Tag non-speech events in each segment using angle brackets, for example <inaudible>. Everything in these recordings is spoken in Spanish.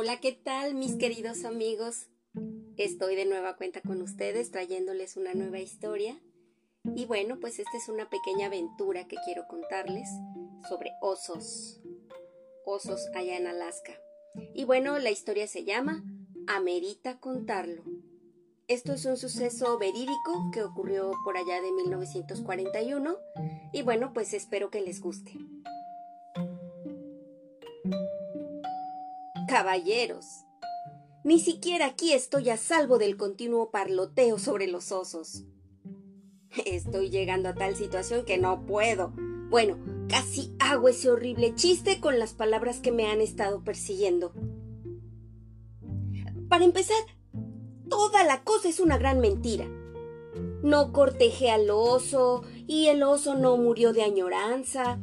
Hola, ¿qué tal mis queridos amigos? Estoy de nueva cuenta con ustedes trayéndoles una nueva historia. Y bueno, pues esta es una pequeña aventura que quiero contarles sobre osos. Osos allá en Alaska. Y bueno, la historia se llama Amerita contarlo. Esto es un suceso verídico que ocurrió por allá de 1941 y bueno, pues espero que les guste. Caballeros, ni siquiera aquí estoy a salvo del continuo parloteo sobre los osos. Estoy llegando a tal situación que no puedo. Bueno, casi hago ese horrible chiste con las palabras que me han estado persiguiendo. Para empezar, toda la cosa es una gran mentira. No cortejé al oso y el oso no murió de añoranza.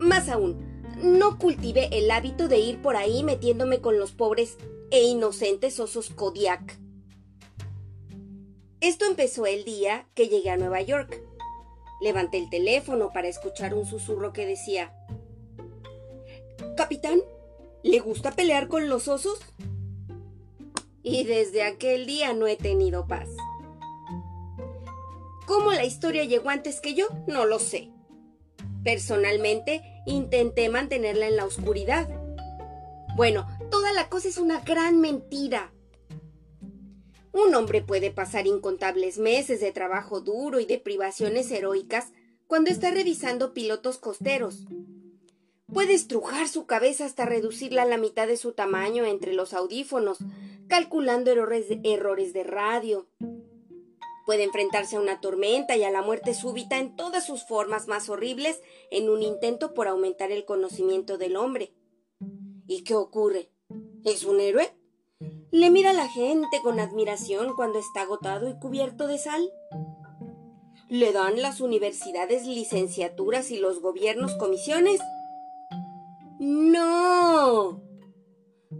Más aún, no cultivé el hábito de ir por ahí metiéndome con los pobres e inocentes osos Kodiak. Esto empezó el día que llegué a Nueva York. Levanté el teléfono para escuchar un susurro que decía Capitán, ¿le gusta pelear con los osos? Y desde aquel día no he tenido paz. ¿Cómo la historia llegó antes que yo? No lo sé. Personalmente, intenté mantenerla en la oscuridad. Bueno, toda la cosa es una gran mentira. Un hombre puede pasar incontables meses de trabajo duro y de privaciones heroicas cuando está revisando pilotos costeros. Puede estrujar su cabeza hasta reducirla a la mitad de su tamaño entre los audífonos, calculando errores de, errores de radio, Puede enfrentarse a una tormenta y a la muerte súbita en todas sus formas más horribles en un intento por aumentar el conocimiento del hombre. ¿Y qué ocurre? ¿Es un héroe? ¿Le mira la gente con admiración cuando está agotado y cubierto de sal? ¿Le dan las universidades licenciaturas y los gobiernos comisiones? No.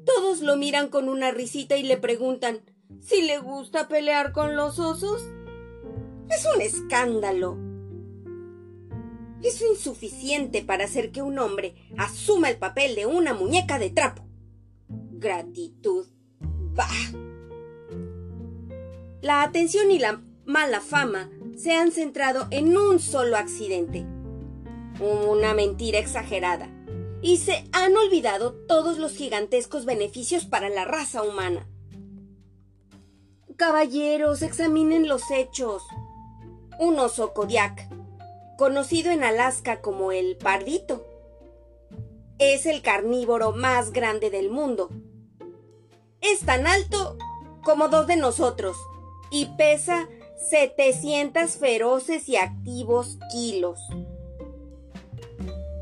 Todos lo miran con una risita y le preguntan si le gusta pelear con los osos. Es un escándalo. Es insuficiente para hacer que un hombre asuma el papel de una muñeca de trapo. Gratitud. Bah. La atención y la mala fama se han centrado en un solo accidente. Una mentira exagerada. Y se han olvidado todos los gigantescos beneficios para la raza humana. Caballeros, examinen los hechos. Un oso Kodiak, conocido en Alaska como el pardito, es el carnívoro más grande del mundo. Es tan alto como dos de nosotros y pesa 700 feroces y activos kilos.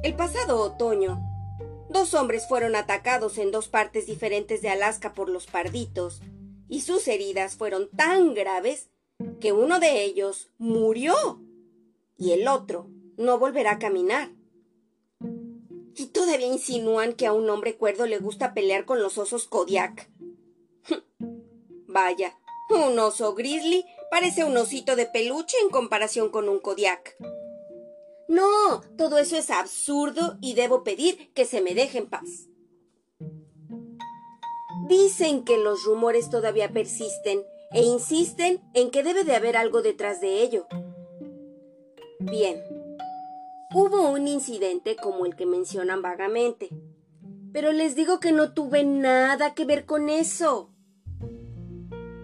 El pasado otoño, dos hombres fueron atacados en dos partes diferentes de Alaska por los parditos y sus heridas fueron tan graves que uno de ellos murió y el otro no volverá a caminar. Y todavía insinúan que a un hombre cuerdo le gusta pelear con los osos Kodiak. <laughs> Vaya, un oso grizzly parece un osito de peluche en comparación con un Kodiak. No, todo eso es absurdo y debo pedir que se me deje en paz. Dicen que los rumores todavía persisten e insisten en que debe de haber algo detrás de ello. Bien, hubo un incidente como el que mencionan vagamente, pero les digo que no tuve nada que ver con eso.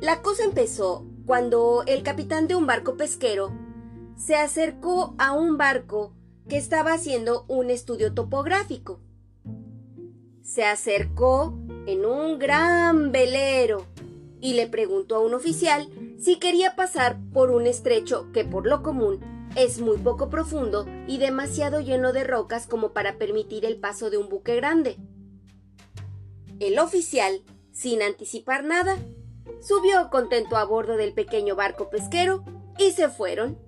La cosa empezó cuando el capitán de un barco pesquero se acercó a un barco que estaba haciendo un estudio topográfico. Se acercó en un gran velero y le preguntó a un oficial si quería pasar por un estrecho que por lo común es muy poco profundo y demasiado lleno de rocas como para permitir el paso de un buque grande. El oficial, sin anticipar nada, subió contento a bordo del pequeño barco pesquero y se fueron.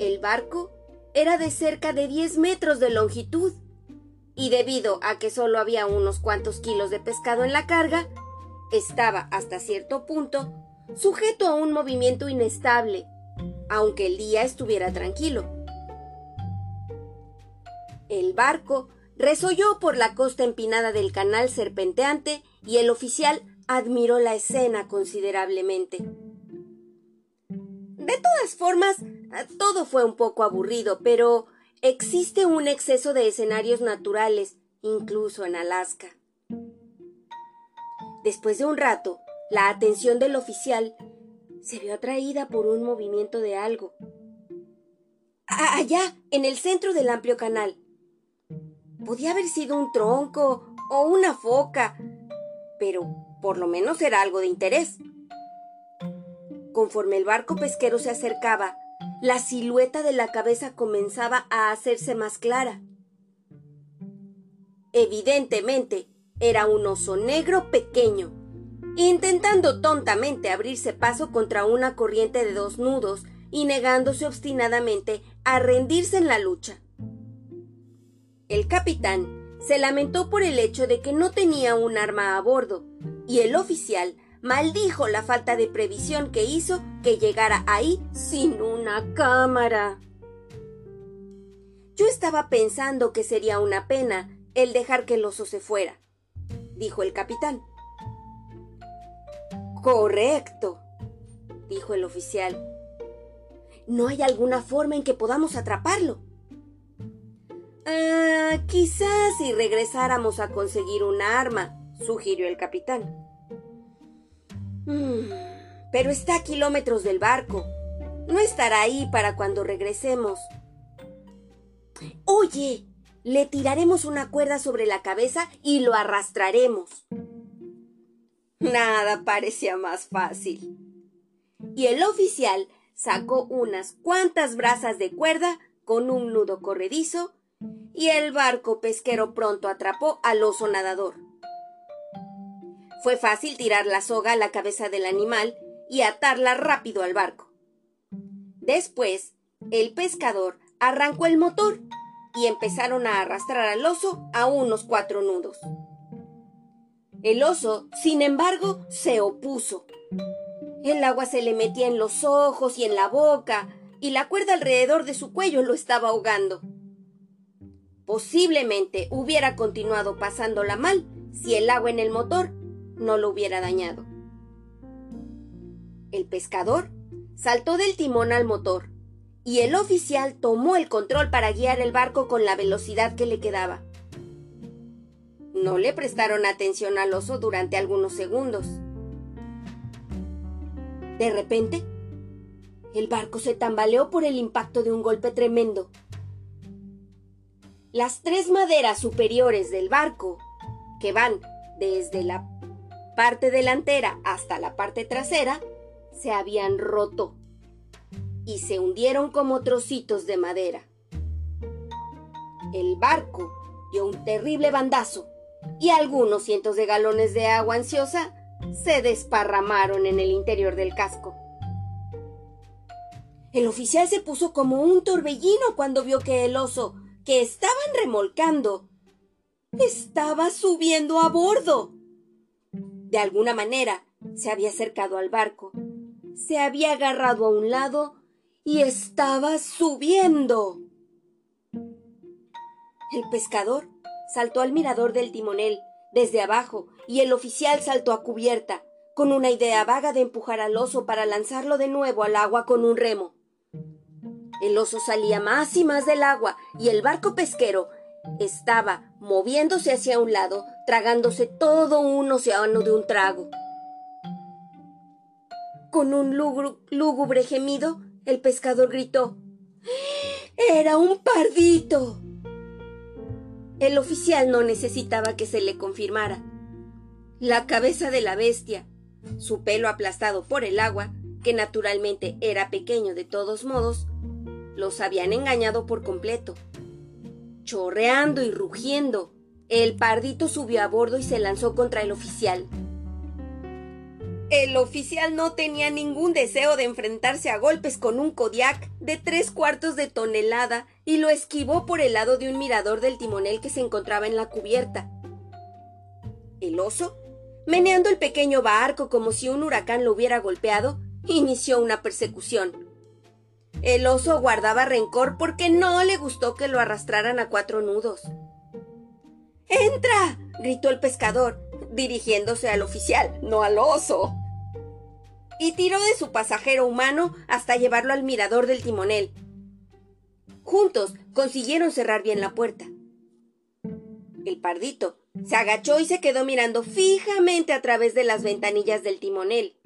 El barco era de cerca de 10 metros de longitud y debido a que solo había unos cuantos kilos de pescado en la carga, estaba hasta cierto punto sujeto a un movimiento inestable, aunque el día estuviera tranquilo. El barco resolló por la costa empinada del canal serpenteante y el oficial admiró la escena considerablemente. De todas formas, todo fue un poco aburrido, pero existe un exceso de escenarios naturales, incluso en Alaska. Después de un rato, la atención del oficial se vio atraída por un movimiento de algo. Allá, en el centro del amplio canal. Podía haber sido un tronco o una foca, pero por lo menos era algo de interés. Conforme el barco pesquero se acercaba, la silueta de la cabeza comenzaba a hacerse más clara. Evidentemente, era un oso negro pequeño, intentando tontamente abrirse paso contra una corriente de dos nudos y negándose obstinadamente a rendirse en la lucha. El capitán se lamentó por el hecho de que no tenía un arma a bordo, y el oficial maldijo la falta de previsión que hizo que llegara ahí sin una cámara. Yo estaba pensando que sería una pena el dejar que el oso se fuera, dijo el capitán. Correcto, dijo el oficial. ¿No hay alguna forma en que podamos atraparlo? Ah, quizás si regresáramos a conseguir un arma, sugirió el capitán. Mm, pero está a kilómetros del barco. No estará ahí para cuando regresemos. Oye, le tiraremos una cuerda sobre la cabeza y lo arrastraremos. Nada parecía más fácil. Y el oficial sacó unas cuantas brazas de cuerda con un nudo corredizo y el barco pesquero pronto atrapó al oso nadador. Fue fácil tirar la soga a la cabeza del animal y atarla rápido al barco. Después, el pescador arrancó el motor y empezaron a arrastrar al oso a unos cuatro nudos. El oso, sin embargo, se opuso. El agua se le metía en los ojos y en la boca, y la cuerda alrededor de su cuello lo estaba ahogando. Posiblemente hubiera continuado pasándola mal si el agua en el motor no lo hubiera dañado. El pescador saltó del timón al motor y el oficial tomó el control para guiar el barco con la velocidad que le quedaba. No le prestaron atención al oso durante algunos segundos. De repente, el barco se tambaleó por el impacto de un golpe tremendo. Las tres maderas superiores del barco, que van desde la parte delantera hasta la parte trasera se habían roto y se hundieron como trocitos de madera. El barco dio un terrible bandazo y algunos cientos de galones de agua ansiosa se desparramaron en el interior del casco. El oficial se puso como un torbellino cuando vio que el oso, que estaban remolcando, estaba subiendo a bordo. De alguna manera se había acercado al barco, se había agarrado a un lado y estaba subiendo. El pescador saltó al mirador del timonel desde abajo y el oficial saltó a cubierta, con una idea vaga de empujar al oso para lanzarlo de nuevo al agua con un remo. El oso salía más y más del agua y el barco pesquero estaba moviéndose hacia un lado, tragándose todo un océano de un trago. Con un lúgubre gemido, el pescador gritó Era un pardito. El oficial no necesitaba que se le confirmara. La cabeza de la bestia, su pelo aplastado por el agua, que naturalmente era pequeño de todos modos, los habían engañado por completo. Chorreando y rugiendo, el pardito subió a bordo y se lanzó contra el oficial. El oficial no tenía ningún deseo de enfrentarse a golpes con un Kodiak de tres cuartos de tonelada y lo esquivó por el lado de un mirador del timonel que se encontraba en la cubierta. El oso, meneando el pequeño barco como si un huracán lo hubiera golpeado, inició una persecución. El oso guardaba rencor porque no le gustó que lo arrastraran a cuatro nudos. ¡Entra! gritó el pescador, dirigiéndose al oficial, no al oso. Y tiró de su pasajero humano hasta llevarlo al mirador del timonel. Juntos consiguieron cerrar bien la puerta. El pardito se agachó y se quedó mirando fijamente a través de las ventanillas del timonel.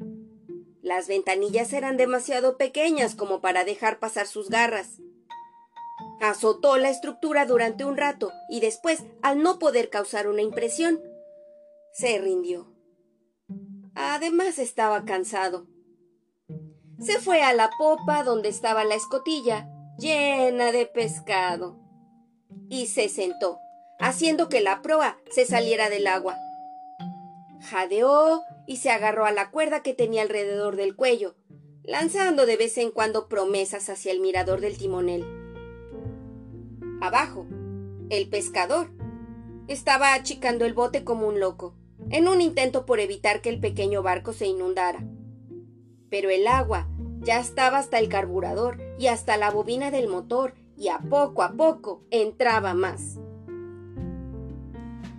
Las ventanillas eran demasiado pequeñas como para dejar pasar sus garras. Azotó la estructura durante un rato y después, al no poder causar una impresión, se rindió. Además estaba cansado. Se fue a la popa donde estaba la escotilla, llena de pescado, y se sentó, haciendo que la proa se saliera del agua. Jadeó y se agarró a la cuerda que tenía alrededor del cuello, lanzando de vez en cuando promesas hacia el mirador del timonel. Abajo, el pescador estaba achicando el bote como un loco, en un intento por evitar que el pequeño barco se inundara. Pero el agua ya estaba hasta el carburador y hasta la bobina del motor, y a poco a poco entraba más.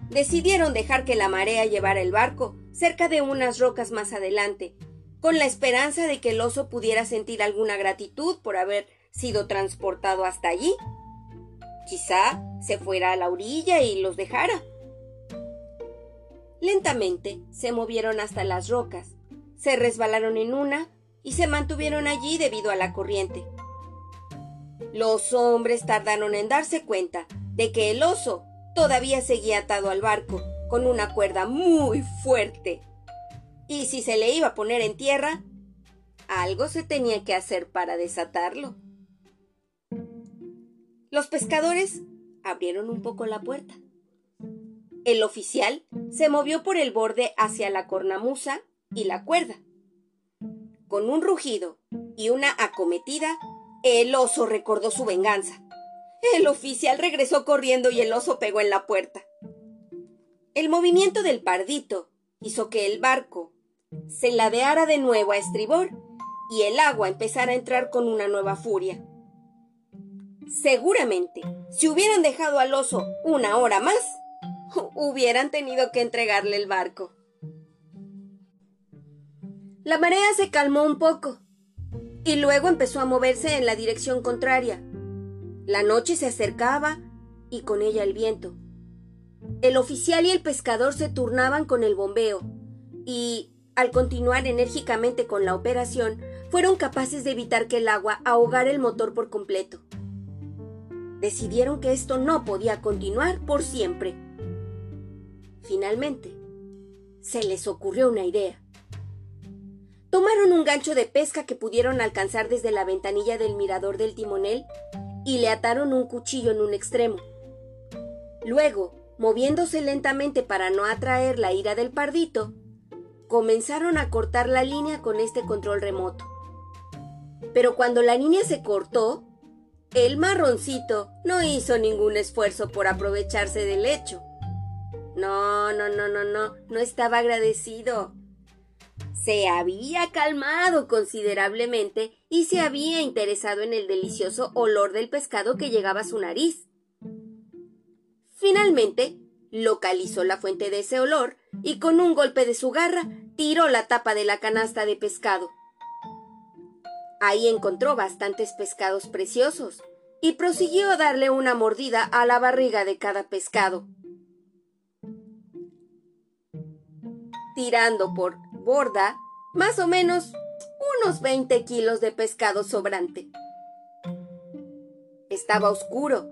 Decidieron dejar que la marea llevara el barco cerca de unas rocas más adelante, con la esperanza de que el oso pudiera sentir alguna gratitud por haber sido transportado hasta allí. Quizá se fuera a la orilla y los dejara. Lentamente se movieron hasta las rocas, se resbalaron en una y se mantuvieron allí debido a la corriente. Los hombres tardaron en darse cuenta de que el oso todavía seguía atado al barco con una cuerda muy fuerte. Y si se le iba a poner en tierra, algo se tenía que hacer para desatarlo. Los pescadores abrieron un poco la puerta. El oficial se movió por el borde hacia la cornamusa y la cuerda. Con un rugido y una acometida, el oso recordó su venganza. El oficial regresó corriendo y el oso pegó en la puerta. El movimiento del pardito hizo que el barco se ladeara de nuevo a estribor y el agua empezara a entrar con una nueva furia. Seguramente, si hubieran dejado al oso una hora más, hubieran tenido que entregarle el barco. La marea se calmó un poco y luego empezó a moverse en la dirección contraria. La noche se acercaba y con ella el viento. El oficial y el pescador se turnaban con el bombeo y, al continuar enérgicamente con la operación, fueron capaces de evitar que el agua ahogara el motor por completo decidieron que esto no podía continuar por siempre. Finalmente, se les ocurrió una idea. Tomaron un gancho de pesca que pudieron alcanzar desde la ventanilla del mirador del timonel y le ataron un cuchillo en un extremo. Luego, moviéndose lentamente para no atraer la ira del pardito, comenzaron a cortar la línea con este control remoto. Pero cuando la línea se cortó, el marroncito no hizo ningún esfuerzo por aprovecharse del hecho. No, no, no, no, no, no estaba agradecido. Se había calmado considerablemente y se había interesado en el delicioso olor del pescado que llegaba a su nariz. Finalmente, localizó la fuente de ese olor y con un golpe de su garra tiró la tapa de la canasta de pescado. Ahí encontró bastantes pescados preciosos y prosiguió a darle una mordida a la barriga de cada pescado. Tirando por borda más o menos unos 20 kilos de pescado sobrante. Estaba oscuro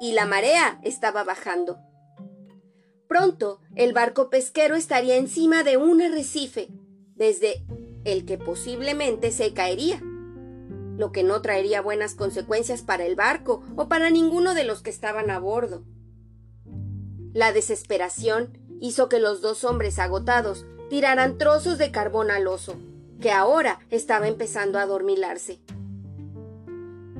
y la marea estaba bajando. Pronto el barco pesquero estaría encima de un arrecife, desde el que posiblemente se caería lo que no traería buenas consecuencias para el barco o para ninguno de los que estaban a bordo. La desesperación hizo que los dos hombres agotados tiraran trozos de carbón al oso, que ahora estaba empezando a dormilarse.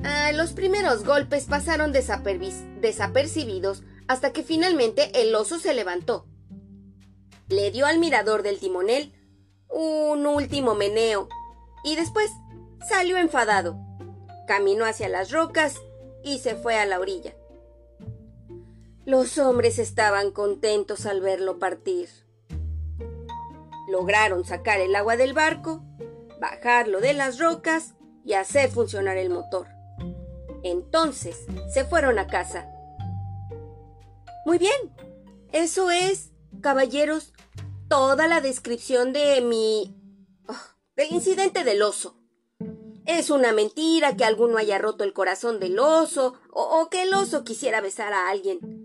Ah, los primeros golpes pasaron desapercibidos hasta que finalmente el oso se levantó. Le dio al mirador del timonel un último meneo y después Salió enfadado, caminó hacia las rocas y se fue a la orilla. Los hombres estaban contentos al verlo partir. Lograron sacar el agua del barco, bajarlo de las rocas y hacer funcionar el motor. Entonces se fueron a casa. Muy bien, eso es, caballeros, toda la descripción de mi... Oh, del incidente del oso. Es una mentira que alguno haya roto el corazón del oso o, o que el oso quisiera besar a alguien.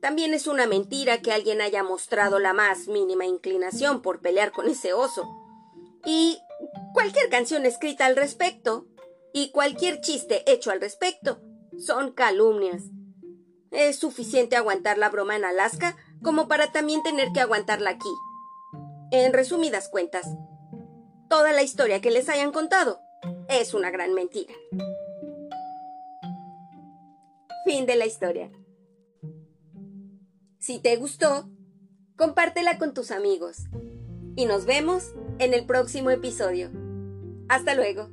También es una mentira que alguien haya mostrado la más mínima inclinación por pelear con ese oso. Y cualquier canción escrita al respecto y cualquier chiste hecho al respecto son calumnias. Es suficiente aguantar la broma en Alaska como para también tener que aguantarla aquí. En resumidas cuentas, toda la historia que les hayan contado es una gran mentira. Fin de la historia. Si te gustó, compártela con tus amigos. Y nos vemos en el próximo episodio. Hasta luego.